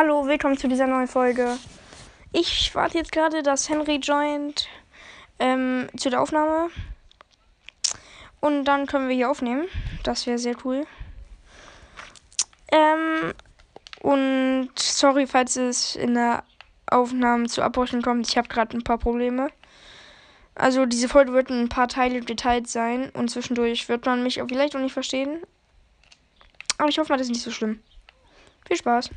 Hallo, willkommen zu dieser neuen Folge. Ich warte jetzt gerade, dass Henry joint ähm, zu der Aufnahme. Und dann können wir hier aufnehmen. Das wäre sehr cool. Ähm, und sorry, falls es in der Aufnahme zu Abbrüchen kommt. Ich habe gerade ein paar Probleme. Also diese Folge wird in ein paar Teile geteilt sein und zwischendurch wird man mich auch vielleicht auch nicht verstehen. Aber ich hoffe mal, das ist nicht so schlimm. Viel Spaß.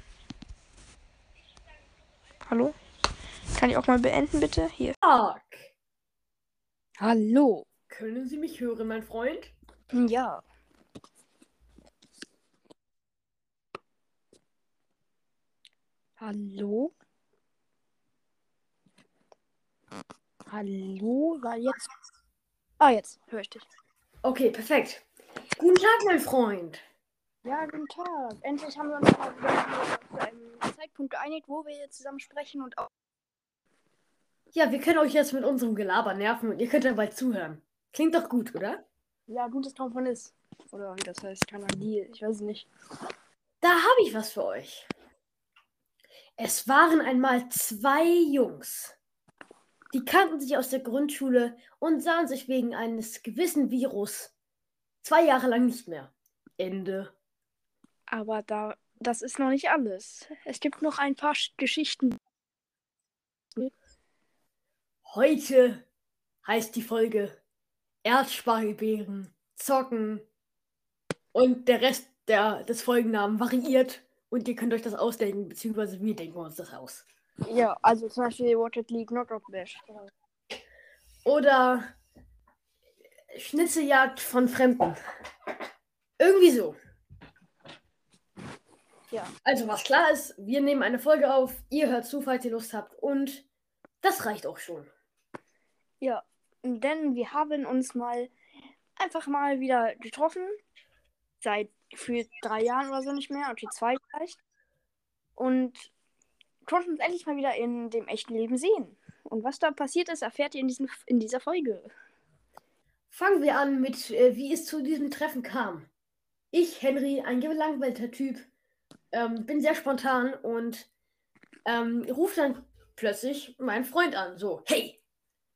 Hallo? Kann ich auch mal beenden, bitte? Hier. Tag. Hallo. Können Sie mich hören, mein Freund? Ja. Hallo? Hallo? War jetzt. Ah, jetzt höre ich dich. Okay, perfekt. Guten Tag, mein Freund. Ja, guten Tag. Endlich haben wir uns mal wieder zu einem Zeitpunkt geeinigt, wo wir jetzt zusammen sprechen und auch. Ja, wir können euch jetzt mit unserem Gelaber nerven und ihr könnt dabei zuhören. Klingt doch gut, oder? Ja, gutes Traum von ist. Oder wie das heißt, kein Deal. Ich weiß es nicht. Da habe ich was für euch. Es waren einmal zwei Jungs. Die kannten sich aus der Grundschule und sahen sich wegen eines gewissen Virus zwei Jahre lang nicht mehr. Ende. Aber da, das ist noch nicht alles. Es gibt noch ein paar Sch- Geschichten. Heute heißt die Folge Erdspeigelbeeren, Zocken und der Rest der, des Folgennamen variiert und ihr könnt euch das ausdenken, beziehungsweise wir denken uns das aus. Ja, also zum Beispiel Rocket League Knockout Bash. Oder Schnitzeljagd von Fremden. Irgendwie so. Ja. Also was klar ist, wir nehmen eine Folge auf, ihr hört zu, falls ihr Lust habt und das reicht auch schon. Ja, denn wir haben uns mal einfach mal wieder getroffen. Seit für drei Jahren oder so nicht mehr, okay, zwei vielleicht. Und konnten uns endlich mal wieder in dem echten Leben sehen. Und was da passiert ist, erfährt ihr in, diesem, in dieser Folge. Fangen wir an mit, äh, wie es zu diesem Treffen kam. Ich, Henry, ein gelangweilter Typ, ähm, bin sehr spontan und ähm, rufe dann plötzlich meinen Freund an. So, hey,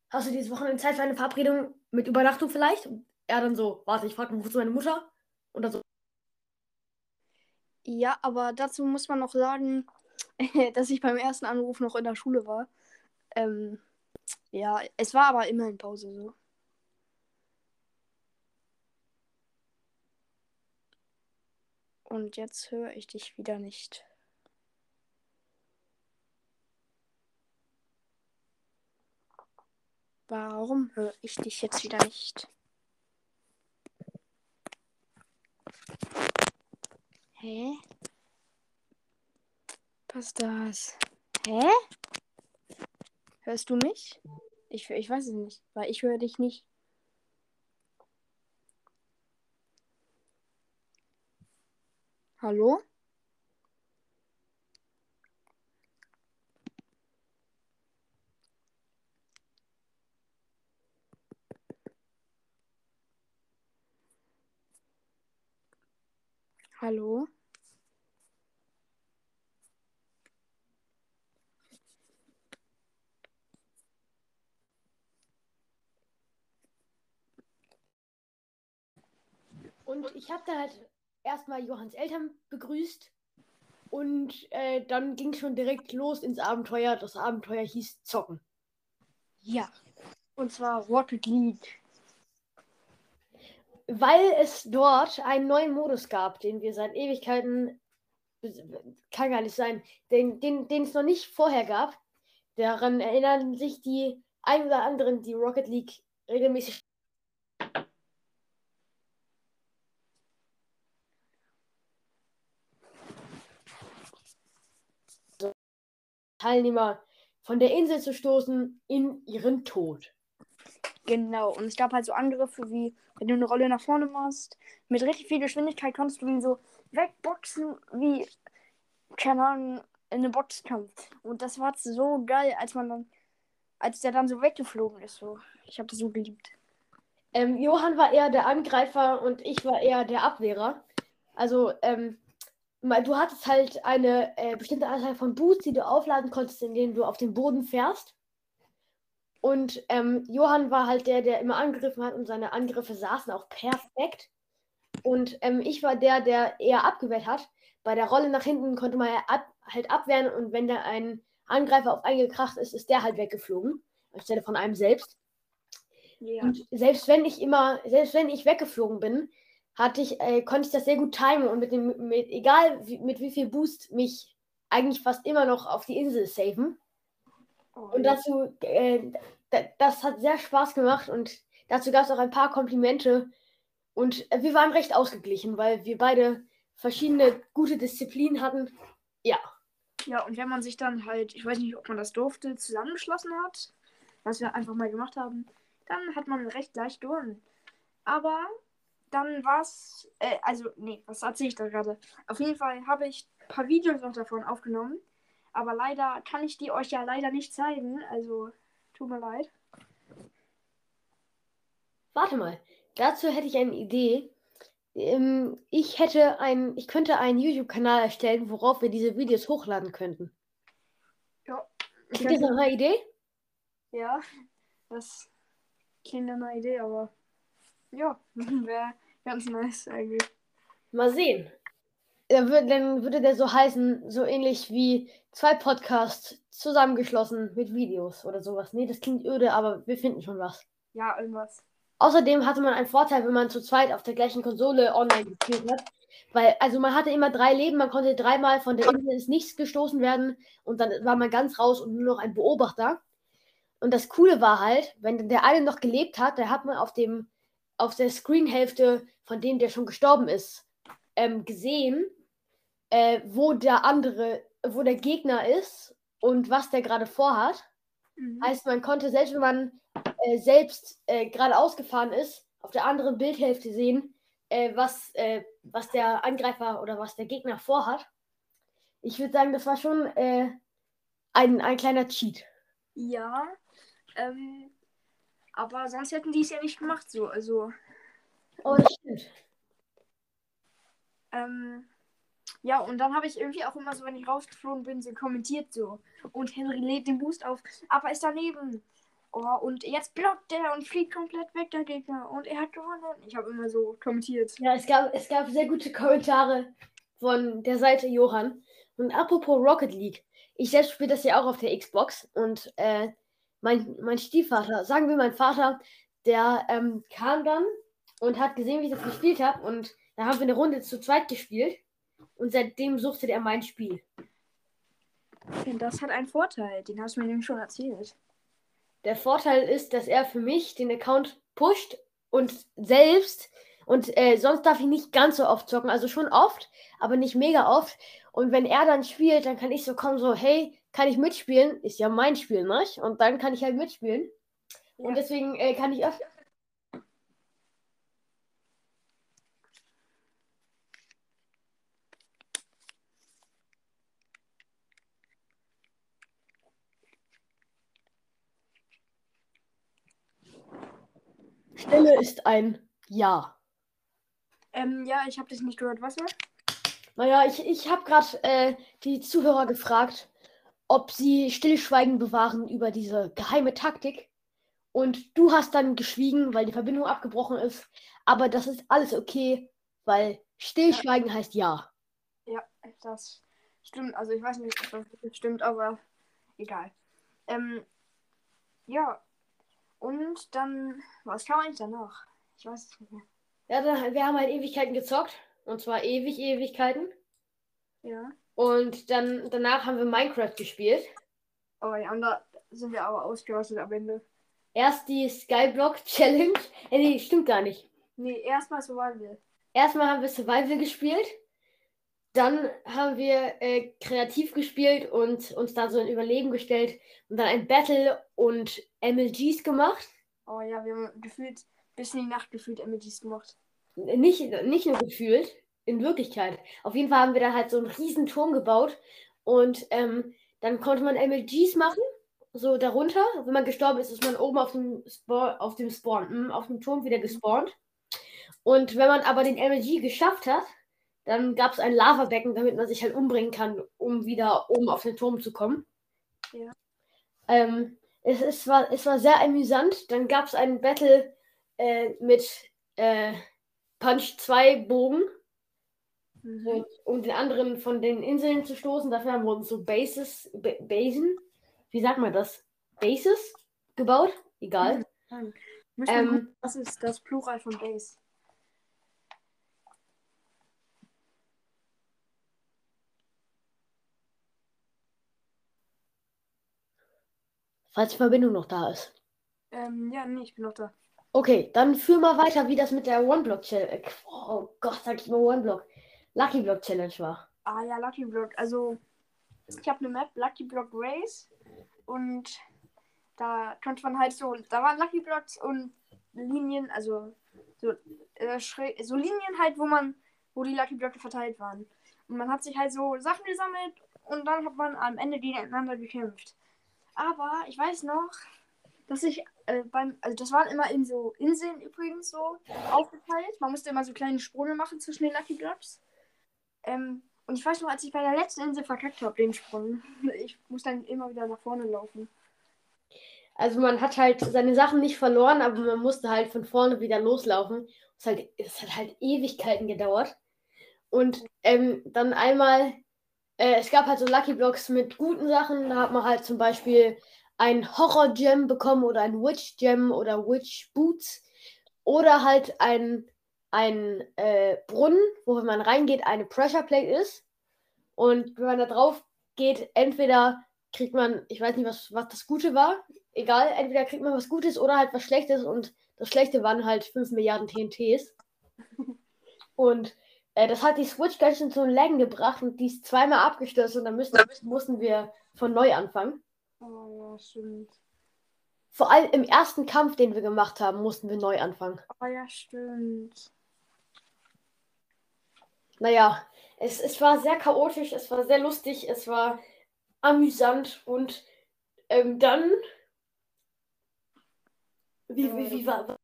hast du dieses Wochenende Zeit für eine Verabredung mit Übernachtung vielleicht? Und er dann so, warte, ich frage mal kurz meine Mutter. Und dann so, Ja, aber dazu muss man noch sagen, dass ich beim ersten Anruf noch in der Schule war. Ähm, ja, es war aber immerhin Pause so. Und jetzt höre ich dich wieder nicht. Warum höre ich dich jetzt wieder nicht? Hä? Was ist das? Hä? Hörst du mich? Ich, ich weiß es nicht, weil ich höre dich nicht. Hallo? Hallo? Und ich habe da halt erstmal Johanns Eltern begrüßt. Und äh, dann ging schon direkt los ins Abenteuer. Das Abenteuer hieß Zocken. Ja. Und zwar Rocket League. Weil es dort einen neuen Modus gab, den wir seit Ewigkeiten. Kann gar nicht sein. Den, den, den es noch nicht vorher gab. Daran erinnern sich die ein oder anderen, die Rocket League regelmäßig Teilnehmer von der Insel zu stoßen in ihren Tod. Genau. Und es gab halt so Angriffe wie, wenn du eine Rolle nach vorne machst, mit richtig viel Geschwindigkeit kannst du ihn so wegboxen, wie, keine Ahnung, in einem Boxkampf. Und das war so geil, als man dann, als der dann so weggeflogen ist. So. Ich habe das so geliebt. Ähm, Johann war eher der Angreifer und ich war eher der Abwehrer. Also, ähm, du hattest halt eine äh, bestimmte Anzahl von Boosts, die du aufladen konntest, indem du auf den Boden fährst. Und ähm, Johann war halt der, der immer angegriffen hat und seine Angriffe saßen auch perfekt. Und ähm, ich war der, der eher abgewehrt hat. Bei der Rolle nach hinten konnte man ab, halt abwehren und wenn da ein Angreifer auf einen gekracht ist, ist der halt weggeflogen, anstelle von einem selbst. Ja. Und selbst wenn ich immer, selbst wenn ich weggeflogen bin, hatte ich, äh, konnte ich das sehr gut timen und mit dem, mit, egal wie, mit wie viel Boost mich eigentlich fast immer noch auf die Insel saven. Oh, Und dazu, äh, da- das hat sehr Spaß gemacht und dazu gab es auch ein paar Komplimente. Und wir waren recht ausgeglichen, weil wir beide verschiedene gute Disziplinen hatten. Ja, Ja, und wenn man sich dann halt, ich weiß nicht, ob man das durfte, zusammengeschlossen hat, was wir einfach mal gemacht haben, dann hat man recht leicht gewonnen. Aber dann war es, äh, also, nee, was erzähle ich da gerade? Auf jeden Fall habe ich ein paar Videos noch davon aufgenommen, aber leider kann ich die euch ja leider nicht zeigen, also tut mir leid. warte mal. Dazu hätte ich eine Idee. Ähm, ich hätte ein, ich könnte einen YouTube-Kanal erstellen, worauf wir diese Videos hochladen könnten. Ich Ist das eine Idee? ja, das klingt nach einer Idee, aber ja, wäre ganz nice eigentlich. Mal sehen. Dann, würd, dann würde der so heißen, so ähnlich wie zwei Podcasts zusammengeschlossen mit Videos oder sowas. Nee, das klingt öde, aber wir finden schon was. Ja, irgendwas. Außerdem hatte man einen Vorteil, wenn man zu zweit auf der gleichen Konsole online gespielt hat. Weil, also man hatte immer drei Leben, man konnte dreimal von der Insel ins Nichts gestoßen werden und dann war man ganz raus und nur noch ein Beobachter. Und das Coole war halt, wenn der eine noch gelebt hat, der hat man auf dem, auf der Screenhälfte von dem, der schon gestorben ist, ähm, gesehen, äh, wo der andere, wo der Gegner ist und was der gerade vorhat. Mhm. Heißt, man konnte selbst, wenn man äh, selbst äh, geradeaus gefahren ist, auf der anderen Bildhälfte sehen, äh, was, äh, was der Angreifer oder was der Gegner vorhat. Ich würde sagen, das war schon äh, ein, ein kleiner Cheat. Ja, ähm, aber sonst hätten die es ja nicht gemacht so. Also, Oh, das stimmt. ähm, ja, und dann habe ich irgendwie auch immer so, wenn ich rausgeflogen bin, so kommentiert so. Und Henry lädt den Boost auf, aber ist daneben. Oh, und jetzt blockt der und fliegt komplett weg, der Gegner. Und er hat gewonnen. Ich habe immer so kommentiert. Ja, es gab, es gab sehr gute Kommentare von der Seite Johann. Und apropos Rocket League, ich selbst spiele das ja auch auf der Xbox und äh, mein, mein Stiefvater, sagen wir mein Vater, der ähm, kam dann und hat gesehen, wie ich das gespielt habe und da haben wir eine Runde zu zweit gespielt und seitdem suchtet er mein Spiel. Und das hat einen Vorteil, den hast du mir nämlich schon erzählt. Der Vorteil ist, dass er für mich den Account pusht und selbst und äh, sonst darf ich nicht ganz so oft zocken, also schon oft, aber nicht mega oft. Und wenn er dann spielt, dann kann ich so kommen, so, hey, kann ich mitspielen? Ist ja mein Spiel, ne? Und dann kann ich halt mitspielen. Und Ja. deswegen äh, kann ich öfter. Stille ist ein Ja. Ähm, ja, ich habe dich nicht gehört. Was war? Naja, ich, ich habe gerade äh, die Zuhörer gefragt, ob sie Stillschweigen bewahren über diese geheime Taktik. Und du hast dann geschwiegen, weil die Verbindung abgebrochen ist. Aber das ist alles okay, weil Stillschweigen heißt ja. Ja, das stimmt. Also ich weiß nicht, ob das stimmt, aber egal. Ähm, ja. Und dann, was kam eigentlich danach? Ich weiß es nicht mehr. Ja, dann, wir haben halt Ewigkeiten gezockt. Und zwar ewig Ewigkeiten. Ja. Und dann danach haben wir Minecraft gespielt. Oh ja, und da sind wir aber ausgerastet am Ende. Erst die Skyblock Challenge. Äh, nee, stimmt gar nicht. Nee, erstmal Survival. Erstmal haben wir Survival gespielt. Dann haben wir äh, kreativ gespielt und uns da so ein Überleben gestellt und dann ein Battle und MLGs gemacht. Oh ja, wir haben gefühlt bis in die Nacht gefühlt Emojis gemacht. Nicht, nicht nur gefühlt, in Wirklichkeit. Auf jeden Fall haben wir dann halt so einen riesen Turm gebaut und ähm, dann konnte man MLGs machen, so darunter. Wenn man gestorben ist, ist man oben auf dem, Spawn, auf dem Spawn, hm, auf dem Turm wieder gespawnt. Und wenn man aber den MLG geschafft hat, dann gab es ein Lavabecken, damit man sich halt umbringen kann, um wieder oben auf den Turm zu kommen. Ja. Ähm, es, es, war, es war sehr amüsant. Dann gab es einen Battle äh, mit äh, Punch 2 Bogen, Mhm. um den anderen von den Inseln zu stoßen. Dafür haben wir uns so Bases, Ba- Basen, wie sagt man das? Bases gebaut? Egal. Hm. Gucken, Ähm, Was ist das Plural von Base? Falls die Verbindung noch da ist. Ähm, ja, nee, ich bin noch da. Okay, dann führ mal weiter, wie das mit der One-Block-Challenge. Oh Gott, sag ich mal One-Block. Lucky Block Challenge war. Ah ja, Lucky Block. Also, ich habe eine Map, Lucky Block Race. Und da konnte man halt so, da waren Lucky Blocks und Linien, also so, äh, so Linien halt, wo man, wo die Lucky Blöcke verteilt waren. Und man hat sich halt so Sachen gesammelt und dann hat man am Ende gegeneinander gekämpft. Aber ich weiß noch, dass ich äh, beim, also das waren immer in so Inseln übrigens so aufgeteilt. Man musste immer so kleine Sprünge machen zwischen den Lucky Blocks. Ähm, und ich weiß noch, als ich bei der letzten Insel verkackt habe, den Sprung. Ich muss dann immer wieder nach vorne laufen. Also man hat halt seine Sachen nicht verloren, aber man musste halt von vorne wieder loslaufen. Es, halt, es hat halt Ewigkeiten gedauert. Und ähm, dann einmal, äh, es gab halt so Lucky Blocks mit guten Sachen. Da hat man halt zum Beispiel ein Horror-Gem bekommen oder ein Witch-Gem oder Witch-Boots. Oder halt ein, ein äh, Brunnen, wo wenn man reingeht, eine Pressure Plate ist. Und wenn man da drauf geht, entweder kriegt man, ich weiß nicht, was, was das Gute war, egal, entweder kriegt man was Gutes oder halt was Schlechtes und das Schlechte waren halt 5 Milliarden TNTs. Und äh, das hat die Switch ganz schön zum Laggen gebracht und die ist zweimal abgestürzt und dann müssen, mussten wir von neu anfangen. Oh ja, stimmt. Vor allem im ersten Kampf, den wir gemacht haben, mussten wir neu anfangen. Oh ja, stimmt. Naja, es, es war sehr chaotisch, es war sehr lustig, es war amüsant und ähm, dann. Wie, wie, wie war.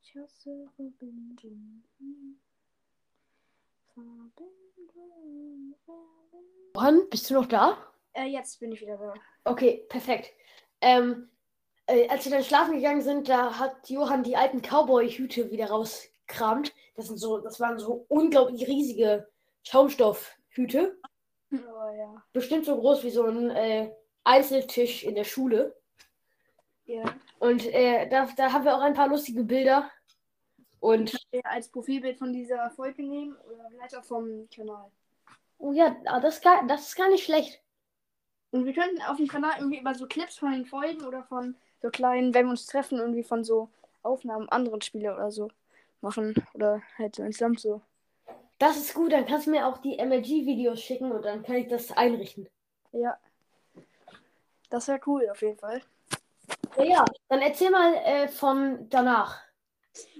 Ich hasse Verbindung. Verbindung. Johann, bist du noch da? Äh, jetzt bin ich wieder da. Okay, perfekt. Ähm, äh, als wir dann schlafen gegangen sind, da hat Johann die alten Cowboy-Hüte wieder rauskramt. Das sind so, das waren so unglaublich riesige Schaumstoffhüte. Oh ja. Bestimmt so groß wie so ein äh, Einzeltisch in der Schule. Ja. Und äh, da, da haben wir auch ein paar lustige Bilder. Und ja. Als Profilbild von dieser Folge nehmen oder vielleicht auch vom Kanal. oh ja, ah, das, ist gar, das ist gar nicht schlecht. Und wir könnten auf dem Kanal irgendwie immer so Clips von den Folgen oder von so kleinen, wenn wir uns treffen, irgendwie von so Aufnahmen anderen Spiele oder so machen. Oder halt so insgesamt so. Das ist gut, dann kannst du mir auch die MLG-Videos schicken und dann kann ich das einrichten. Ja. Das wäre cool auf jeden Fall. Ja, ja. Dann erzähl mal äh, von danach.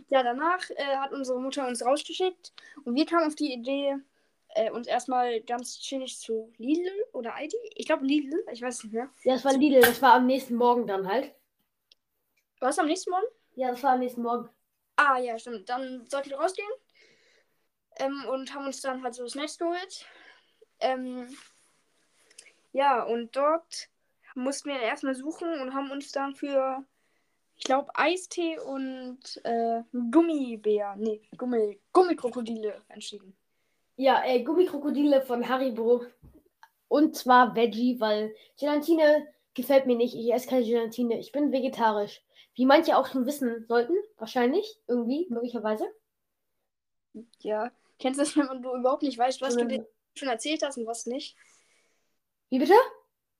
Ja, danach äh, hat unsere Mutter uns rausgeschickt und wir kamen auf die Idee, äh, uns erstmal ganz chillig zu Lidl oder ID. Ich glaube Lidl, ich weiß nicht mehr. Ja, das war Lidl, das war am nächsten Morgen dann halt. Was am nächsten Morgen? Ja, das war am nächsten Morgen. Ah, ja, stimmt. Dann sollten wir rausgehen. Ähm, und haben uns dann halt so Snacks geholt. Ähm, ja, und dort mussten wir erstmal suchen und haben uns dann für, ich glaube, Eistee und äh, Gummibär, nee, Gummi, Gummikrokodile entschieden. Ja, äh, Gummikrokodile von Haribo. Und zwar Veggie, weil Gelatine gefällt mir nicht. Ich esse keine Gelatine. Ich bin vegetarisch. Wie manche auch schon wissen sollten. Wahrscheinlich. Irgendwie. Möglicherweise. Ja. Kennst du das, wenn man du überhaupt nicht weißt, was du Ähm, dir schon erzählt hast und was nicht? Wie bitte?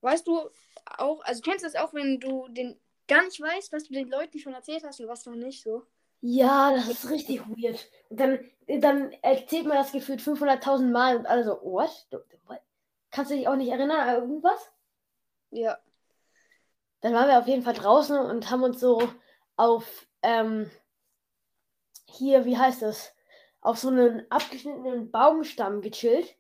Weißt du auch, also kennst du das auch, wenn du den gar nicht weißt, was du den Leuten schon erzählt hast und was noch nicht so? Ja, das ist richtig weird. Und dann, dann erzählt man das gefühlt 500.000 Mal und alle so, what? What? Kannst du dich auch nicht erinnern an irgendwas? Ja. Dann waren wir auf jeden Fall draußen und haben uns so auf, ähm, hier, wie heißt das? Auf so einen abgeschnittenen Baumstamm gechillt.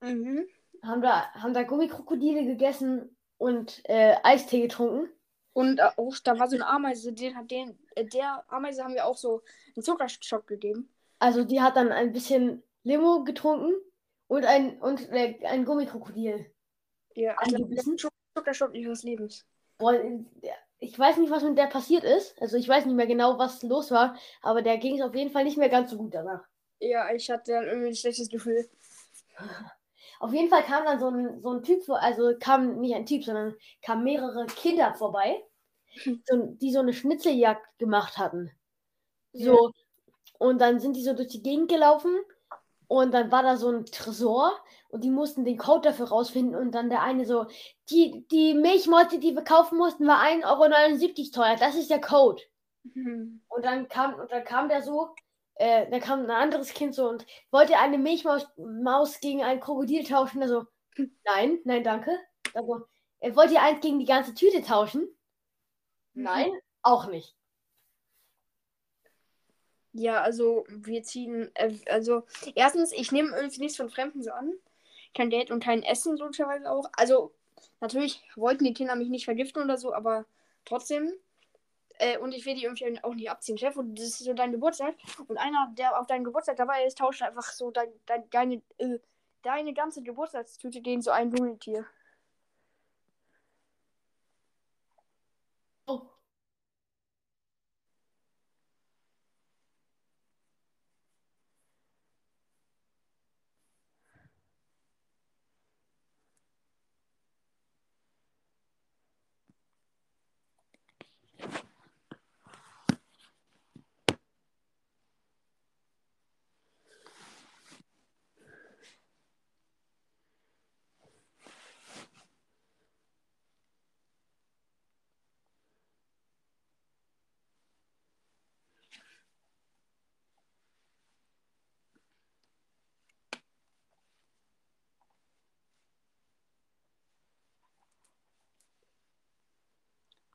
Mhm. Haben da, haben da Gummikrokodile gegessen und äh, Eistee getrunken. Und äh, auch, da war so eine Ameise, den hat den, äh, der Ameise haben wir auch so einen Zuckerschock gegeben. Also die hat dann ein bisschen Limo getrunken und ein, und, äh, ein Gummikrokodil. Ja, also der Zuckerschock ihres Lebens. Boah, ich weiß nicht, was mit der passiert ist. Also ich weiß nicht mehr genau, was los war, aber der ging es auf jeden Fall nicht mehr ganz so gut danach. Ja, ich hatte dann irgendwie ein schlechtes Gefühl. Auf jeden Fall kam dann so ein, so ein Typ vor, also kam nicht ein Typ, sondern kamen mehrere Kinder vorbei, so, die so eine Schnitzeljagd gemacht hatten. So, und dann sind die so durch die Gegend gelaufen und dann war da so ein Tresor und die mussten den Code dafür rausfinden und dann der eine so, die, die Milchmäuse, die wir kaufen mussten, war 1,79 Euro teuer, das ist der Code. Mhm. Und dann kam, und dann kam der so, äh, dann kam ein anderes Kind so und wollte eine Milchmaus Maus gegen ein Krokodil tauschen. Also, nein, nein, danke. Also, er wollte ja eins gegen die ganze Tüte tauschen. Nein, auch nicht. Ja, also wir ziehen, äh, also erstens, ich nehme irgendwie nichts von Fremden so an. Kein Geld und kein Essen logischerweise auch. Also natürlich wollten die Kinder mich nicht vergiften oder so, aber trotzdem. Äh, und ich will die irgendwie auch nicht abziehen. Chef, und das ist so dein Geburtstag. Und einer, der auf deinem Geburtstag dabei ist, tauscht einfach so dein, dein, deine, äh, deine ganze Geburtstagstüte gegen so ein Dschungeltier. Oh.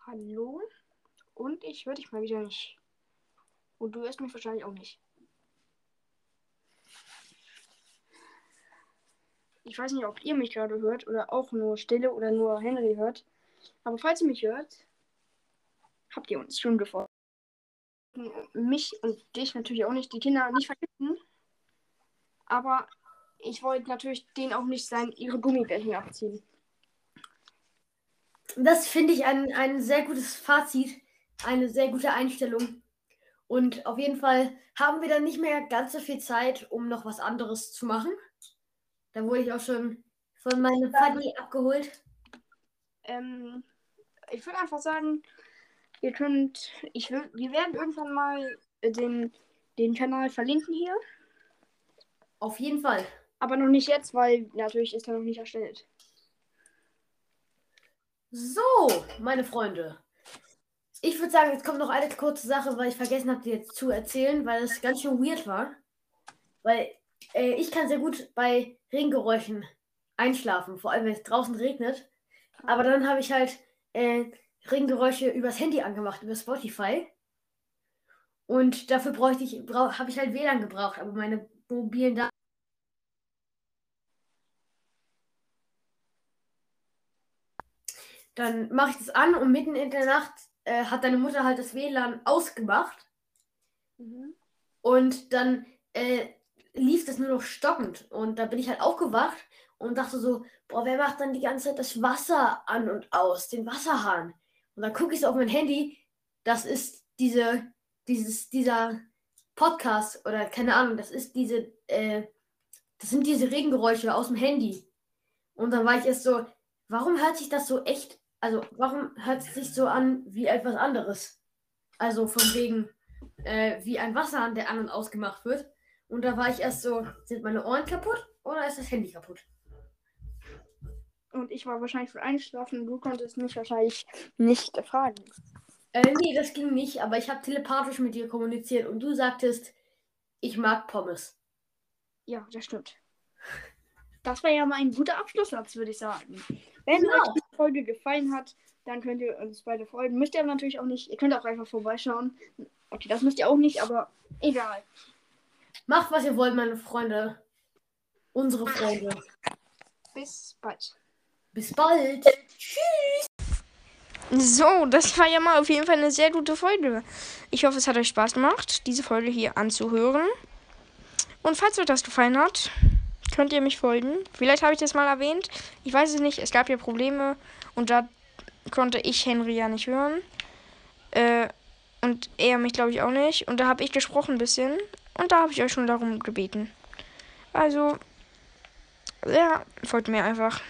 Hallo? Und ich höre dich mal wieder nicht. Und du hörst mich wahrscheinlich auch nicht. Ich weiß nicht, ob ihr mich gerade hört oder auch nur Stille oder nur Henry hört. Aber falls ihr mich hört, habt ihr uns schon gefolgt. Mich und dich natürlich auch nicht, die Kinder nicht vergiften. Aber ich wollte natürlich denen auch nicht sein, ihre Gummibärchen abziehen. Das finde ich ein, ein sehr gutes Fazit, eine sehr gute Einstellung. Und auf jeden Fall haben wir dann nicht mehr ganz so viel Zeit, um noch was anderes zu machen. Da wurde ich auch schon von meinem Vati abgeholt. Ähm, ich würde einfach sagen, ihr könnt, ich will, wir werden irgendwann mal den, den Kanal verlinken hier, Auf jeden Fall. aber noch nicht jetzt, weil natürlich ist er noch nicht erstellt. So, meine Freunde. Ich würde sagen, jetzt kommt noch eine kurze Sache, weil ich vergessen habe, dir jetzt zu erzählen, weil es ganz schön weird war. Weil äh, ich kann sehr gut bei Regengeräuschen einschlafen, vor allem wenn es draußen regnet. Aber dann habe ich halt äh, Regengeräusche übers Handy angemacht, über Spotify. Und dafür bräuchte ich, habe ich halt WLAN gebraucht, aber meine mobilen Daten. Dann mache ich das an und mitten in der Nacht äh, hat deine Mutter halt das WLAN ausgemacht. Und dann äh, lief das nur noch stockend. Und da bin ich halt aufgewacht und dachte so, boah, wer macht dann die ganze Zeit das Wasser an und aus, den Wasserhahn? Und dann gucke ich so auf mein Handy, das ist diese, dieses, dieser Podcast oder keine Ahnung, das ist diese, äh, das sind diese Regengeräusche aus dem Handy. Und dann war ich erst so, warum hört sich das so echt, also warum hört es sich so an wie etwas anderes? Also von wegen, äh, wie ein Wasserhahn, der an und ausgemacht wird. Und da war ich erst so, sind meine Ohren kaputt oder ist das Handy kaputt? Und ich war wahrscheinlich für einschlafen und du konntest mich wahrscheinlich nicht fragen. Äh, nee, das ging nicht, aber ich habe telepathisch mit dir kommuniziert und du sagtest, ich mag Pommes. Ja, das stimmt. Das war ja mal ein guter Abschlusssatz, würde ich sagen. Wenn Genau. euch die Folge gefallen hat, dann könnt ihr uns beide folgen. Müsst ihr aber natürlich auch nicht. Ihr könnt auch einfach vorbeischauen. Okay, das müsst ihr auch nicht, aber egal. Macht, was ihr wollt, meine Freunde. Unsere Freunde. bis bald. Bis bald. So, das war ja mal auf jeden Fall eine sehr gute Folge. Ich hoffe, es hat euch Spaß gemacht, diese Folge hier anzuhören. Und falls euch das gefallen hat, könnt ihr mich folgen. Vielleicht habe ich das mal erwähnt. Ich weiß es nicht. Es gab ja Probleme und da konnte ich Henry ja nicht hören. Äh, und er mich, glaube ich, auch nicht. Und da habe ich gesprochen ein bisschen. Und da habe ich euch schon darum gebeten. Also, ja, folgt mir einfach.